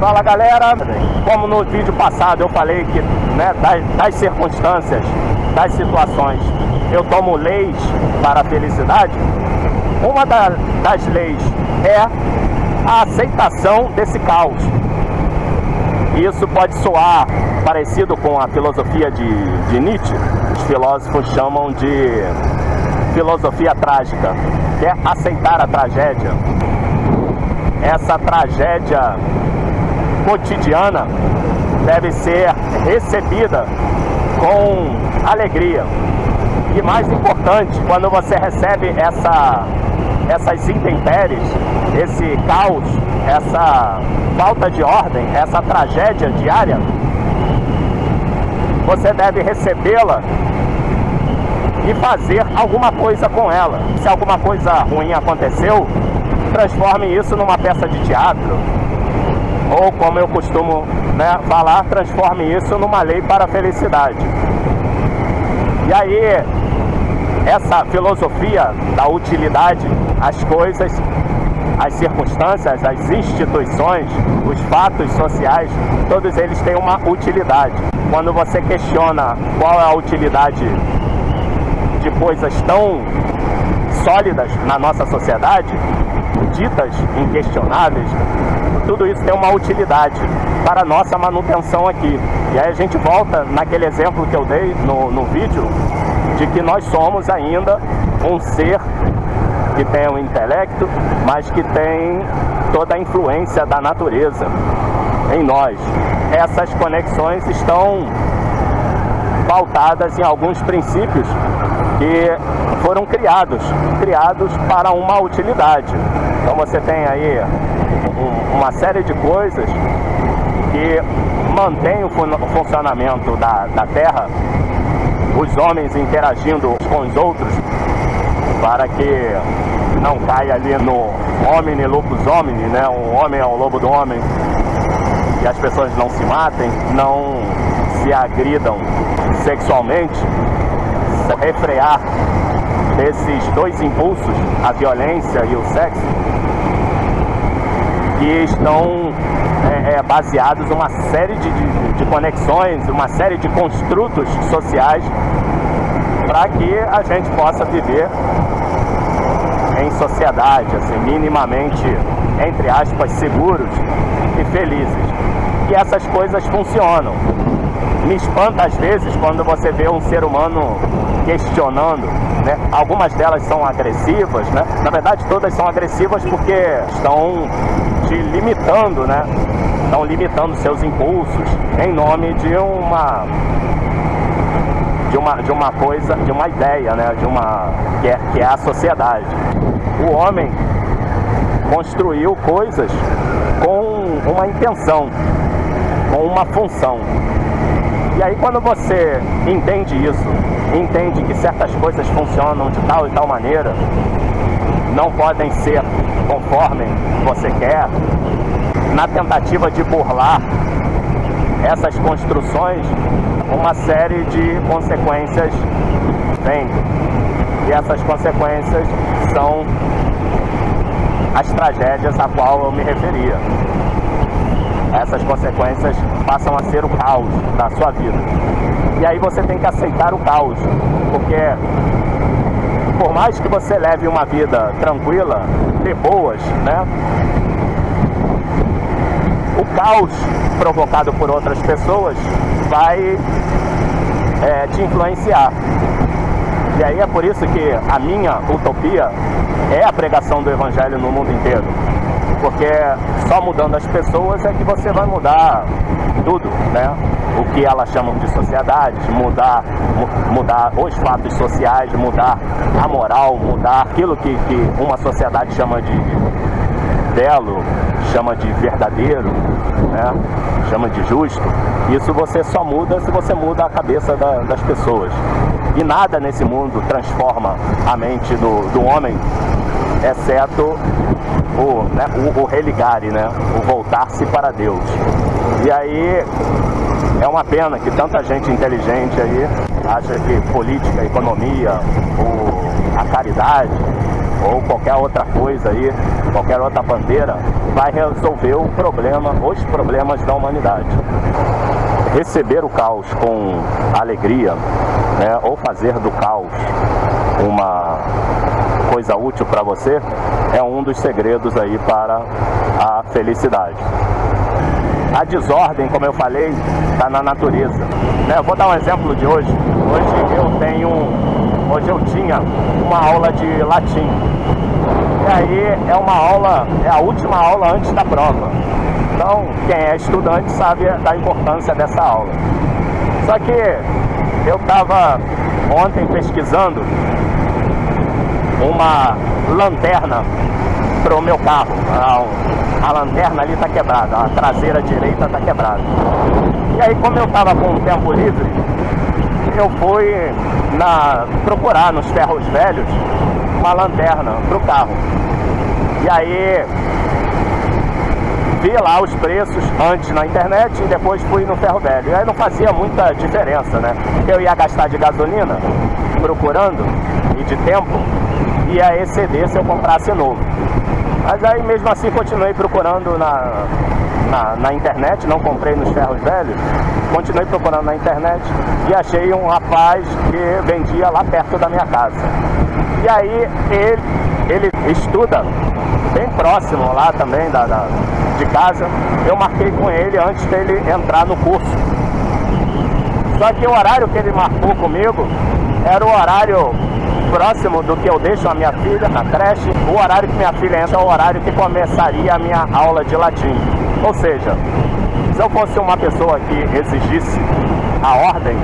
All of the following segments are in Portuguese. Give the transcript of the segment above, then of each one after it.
Fala galera, como no vídeo passado eu falei que né, das, das circunstâncias, das situações, eu tomo leis para a felicidade, uma da, das leis é a aceitação desse caos. Isso pode soar parecido com a filosofia de, de Nietzsche, os filósofos chamam de filosofia trágica, que é aceitar a tragédia. Essa tragédia cotidiana deve ser recebida com alegria. E mais importante, quando você recebe essa, essas intempéries, esse caos, essa falta de ordem, essa tragédia diária, você deve recebê-la e fazer alguma coisa com ela. Se alguma coisa ruim aconteceu, transforme isso numa peça de teatro. Ou como eu costumo né, falar, transforme isso numa lei para a felicidade. E aí, essa filosofia da utilidade, as coisas, as circunstâncias, as instituições, os fatos sociais, todos eles têm uma utilidade. Quando você questiona qual é a utilidade de coisas tão sólidas na nossa sociedade, ditas inquestionáveis, tudo isso tem uma utilidade para a nossa manutenção aqui. E aí a gente volta naquele exemplo que eu dei no, no vídeo, de que nós somos ainda um ser que tem um intelecto, mas que tem toda a influência da natureza em nós. Essas conexões estão pautadas em alguns princípios que foram criados, criados para uma utilidade. Então você tem aí uma série de coisas que mantém o funcionamento da, da Terra, os homens interagindo com os outros, para que não caia ali no homem lupus homini, né? O homem é o lobo do homem, e as pessoas não se matem, não se agridam sexualmente, refrear esses dois impulsos, a violência e o sexo, que estão é, é, baseados numa série de, de, de conexões, uma série de construtos sociais para que a gente possa viver em sociedade, assim, minimamente, entre aspas, seguros e felizes. E essas coisas funcionam me espanta às vezes quando você vê um ser humano questionando, né? Algumas delas são agressivas, né? Na verdade todas são agressivas porque estão te limitando, né? Estão limitando seus impulsos em nome de uma de uma, de uma coisa, de uma ideia, né? De uma que é, que é a sociedade. O homem construiu coisas com uma intenção, com uma função. E aí quando você entende isso, entende que certas coisas funcionam de tal e tal maneira, não podem ser conforme você quer, na tentativa de burlar essas construções, uma série de consequências vem. E essas consequências são as tragédias a qual eu me referia essas consequências passam a ser o caos da sua vida. E aí você tem que aceitar o caos, porque por mais que você leve uma vida tranquila, de boas, né? O caos provocado por outras pessoas vai é, te influenciar. E aí é por isso que a minha utopia é a pregação do Evangelho no mundo inteiro porque só mudando as pessoas é que você vai mudar tudo, né? O que elas chamam de sociedade, mudar, mudar os fatos sociais, mudar a moral, mudar aquilo que, que uma sociedade chama de belo, chama de verdadeiro, né? chama de justo. Isso você só muda se você muda a cabeça da, das pessoas. E nada nesse mundo transforma a mente do, do homem, exceto o, né, o, o religare, né, o voltar-se para Deus. E aí é uma pena que tanta gente inteligente aí acha que política, economia, a caridade ou qualquer outra coisa aí, qualquer outra bandeira, vai resolver o problema, os problemas da humanidade. Receber o caos com alegria, né, ou fazer do caos uma coisa útil para você, é um dos segredos aí para a felicidade. A desordem, como eu falei, está na natureza. Né? Eu vou dar um exemplo de hoje. Hoje eu tenho, hoje eu tinha uma aula de latim. E aí é uma aula, é a última aula antes da prova. Então, quem é estudante sabe da importância dessa aula. Só que eu estava ontem pesquisando uma lanterna para o meu carro. A, a lanterna ali está quebrada, a traseira direita está quebrada. E aí, como eu estava com o tempo livre, eu fui na, procurar nos ferros velhos uma lanterna para o carro. E aí vi lá os preços antes na internet e depois fui no ferro velho. E aí não fazia muita diferença, né? Eu ia gastar de gasolina procurando e de tempo ia exceder se eu comprasse novo. Mas aí mesmo assim continuei procurando na, na, na, internet, não comprei nos ferros velhos, continuei procurando na internet e achei um rapaz que vendia lá perto da minha casa. E aí ele, ele estuda bem próximo lá também da, da de casa. Eu marquei com ele antes dele entrar no curso. Só que o horário que ele marcou comigo era o horário próximo do que eu deixo a minha filha na creche. O horário que minha filha entra é o horário que começaria a minha aula de latim. Ou seja, se eu fosse uma pessoa que exigisse a ordem,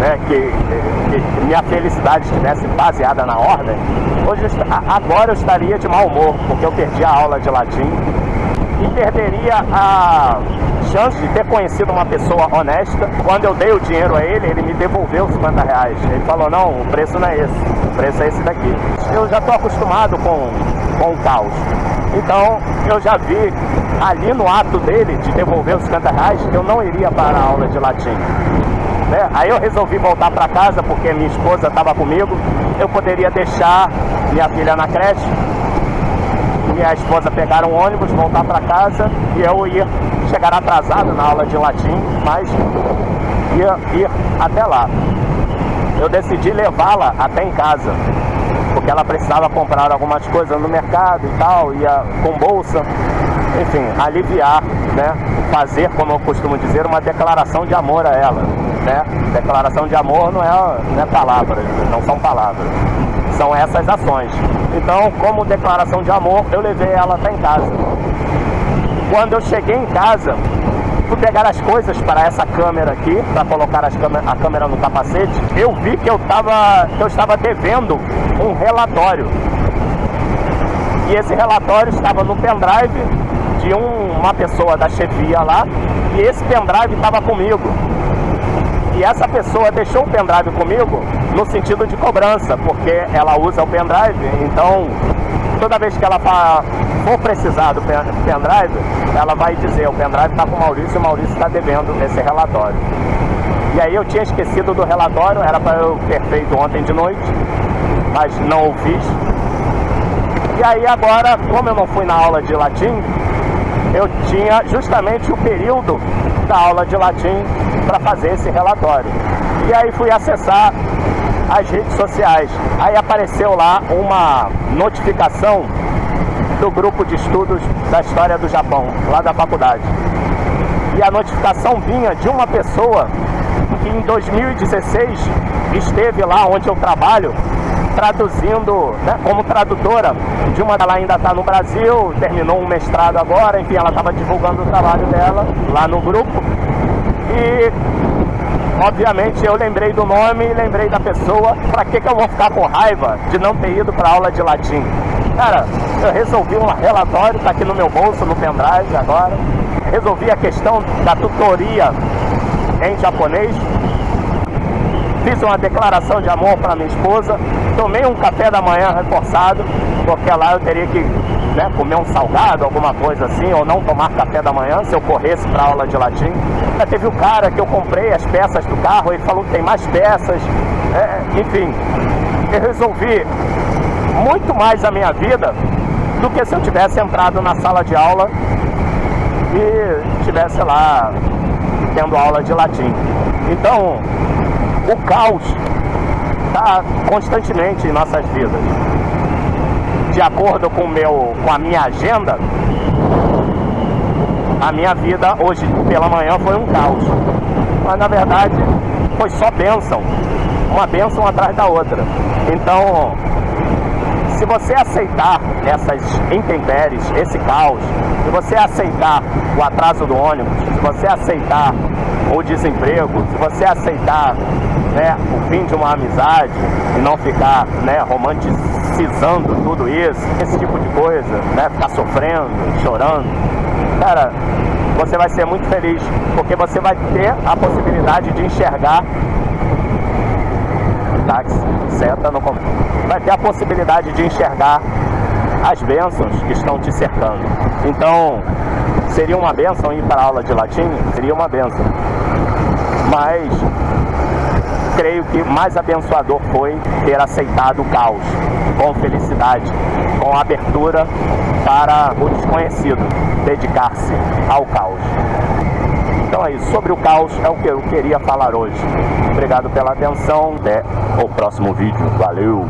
né, que, que, minha felicidade estivesse baseada na ordem, hoje agora eu estaria de mau humor, porque eu perdi a aula de latim e perderia a chance de ter conhecido uma pessoa honesta. Quando eu dei o dinheiro a ele, ele me devolveu os 50 reais. Ele falou, não, o preço não é esse, o preço é esse daqui. Eu já estou acostumado com, com o caos. Então eu já vi ali no ato dele de devolver os 50 reais eu não iria para a aula de latim. Né? Aí eu resolvi voltar para casa porque minha esposa estava comigo. Eu poderia deixar minha filha na creche e a esposa pegar um ônibus, voltar para casa e eu ir chegar atrasado na aula de latim, mas ia ir até lá. Eu decidi levá-la até em casa, porque ela precisava comprar algumas coisas no mercado e tal, ia com bolsa, enfim, aliviar, né? Fazer, como eu costumo dizer, uma declaração de amor a ela. Né? Declaração de amor não é, não é palavras, não são palavras são essas ações. Então, como declaração de amor, eu levei ela até em casa. Quando eu cheguei em casa, fui pegar as coisas para essa câmera aqui, para colocar a câmera no capacete, eu vi que eu, tava, que eu estava devendo um relatório. E esse relatório estava no pendrive de um, uma pessoa da chefia lá, e esse pendrive estava comigo. E essa pessoa deixou o pendrive comigo no sentido de cobrança, porque ela usa o pendrive, então toda vez que ela for precisar do pendrive, ela vai dizer, o pendrive está com o Maurício e o Maurício está devendo esse relatório. E aí eu tinha esquecido do relatório, era para eu ter feito ontem de noite, mas não o fiz. E aí agora, como eu não fui na aula de latim, eu tinha justamente o período da aula de latim para fazer esse relatório. E aí fui acessar as redes sociais. Aí apareceu lá uma notificação do grupo de estudos da história do Japão, lá da faculdade. E a notificação vinha de uma pessoa que em 2016 esteve lá onde eu trabalho, traduzindo, né, como tradutora de uma ela ainda está no Brasil, terminou um mestrado agora, enfim, ela estava divulgando o trabalho dela lá no grupo. E obviamente eu lembrei do nome e lembrei da pessoa. Para que, que eu vou ficar com raiva de não ter ido para aula de latim? Cara, eu resolvi um relatório, está aqui no meu bolso, no pendrive agora. Resolvi a questão da tutoria em japonês. Fiz uma declaração de amor para minha esposa. Tomei um café da manhã reforçado, porque lá eu teria que né, comer um salgado, alguma coisa assim, ou não tomar café da manhã se eu corresse para aula de latim. Já teve o cara que eu comprei as peças do carro, ele falou que tem mais peças, é, enfim. Eu resolvi muito mais a minha vida do que se eu tivesse entrado na sala de aula e estivesse lá tendo aula de latim. Então, o caos está constantemente em nossas vidas. De acordo com, meu, com a minha agenda, a minha vida hoje pela manhã foi um caos. Mas na verdade foi só bênção. Uma bênção atrás da outra. Então, se você aceitar essas intempéries, esse caos, se você aceitar o atraso do ônibus, se você aceitar o desemprego, se você aceitar né, o fim de uma amizade e não ficar né, romantizando tudo isso, esse tipo de coisa, né, ficar sofrendo, chorando, cara, você vai ser muito feliz, porque você vai ter a possibilidade de enxergar táxi, seta no vai ter a possibilidade de enxergar as bênçãos que estão te cercando. Então, seria uma bênção ir para a aula de latim? Seria uma bênção. Mas creio que mais abençoador foi ter aceitado o caos com felicidade, com abertura para o desconhecido, dedicar-se ao caos. Então é isso, sobre o caos é o que eu queria falar hoje. Obrigado pela atenção, até o próximo vídeo. Valeu!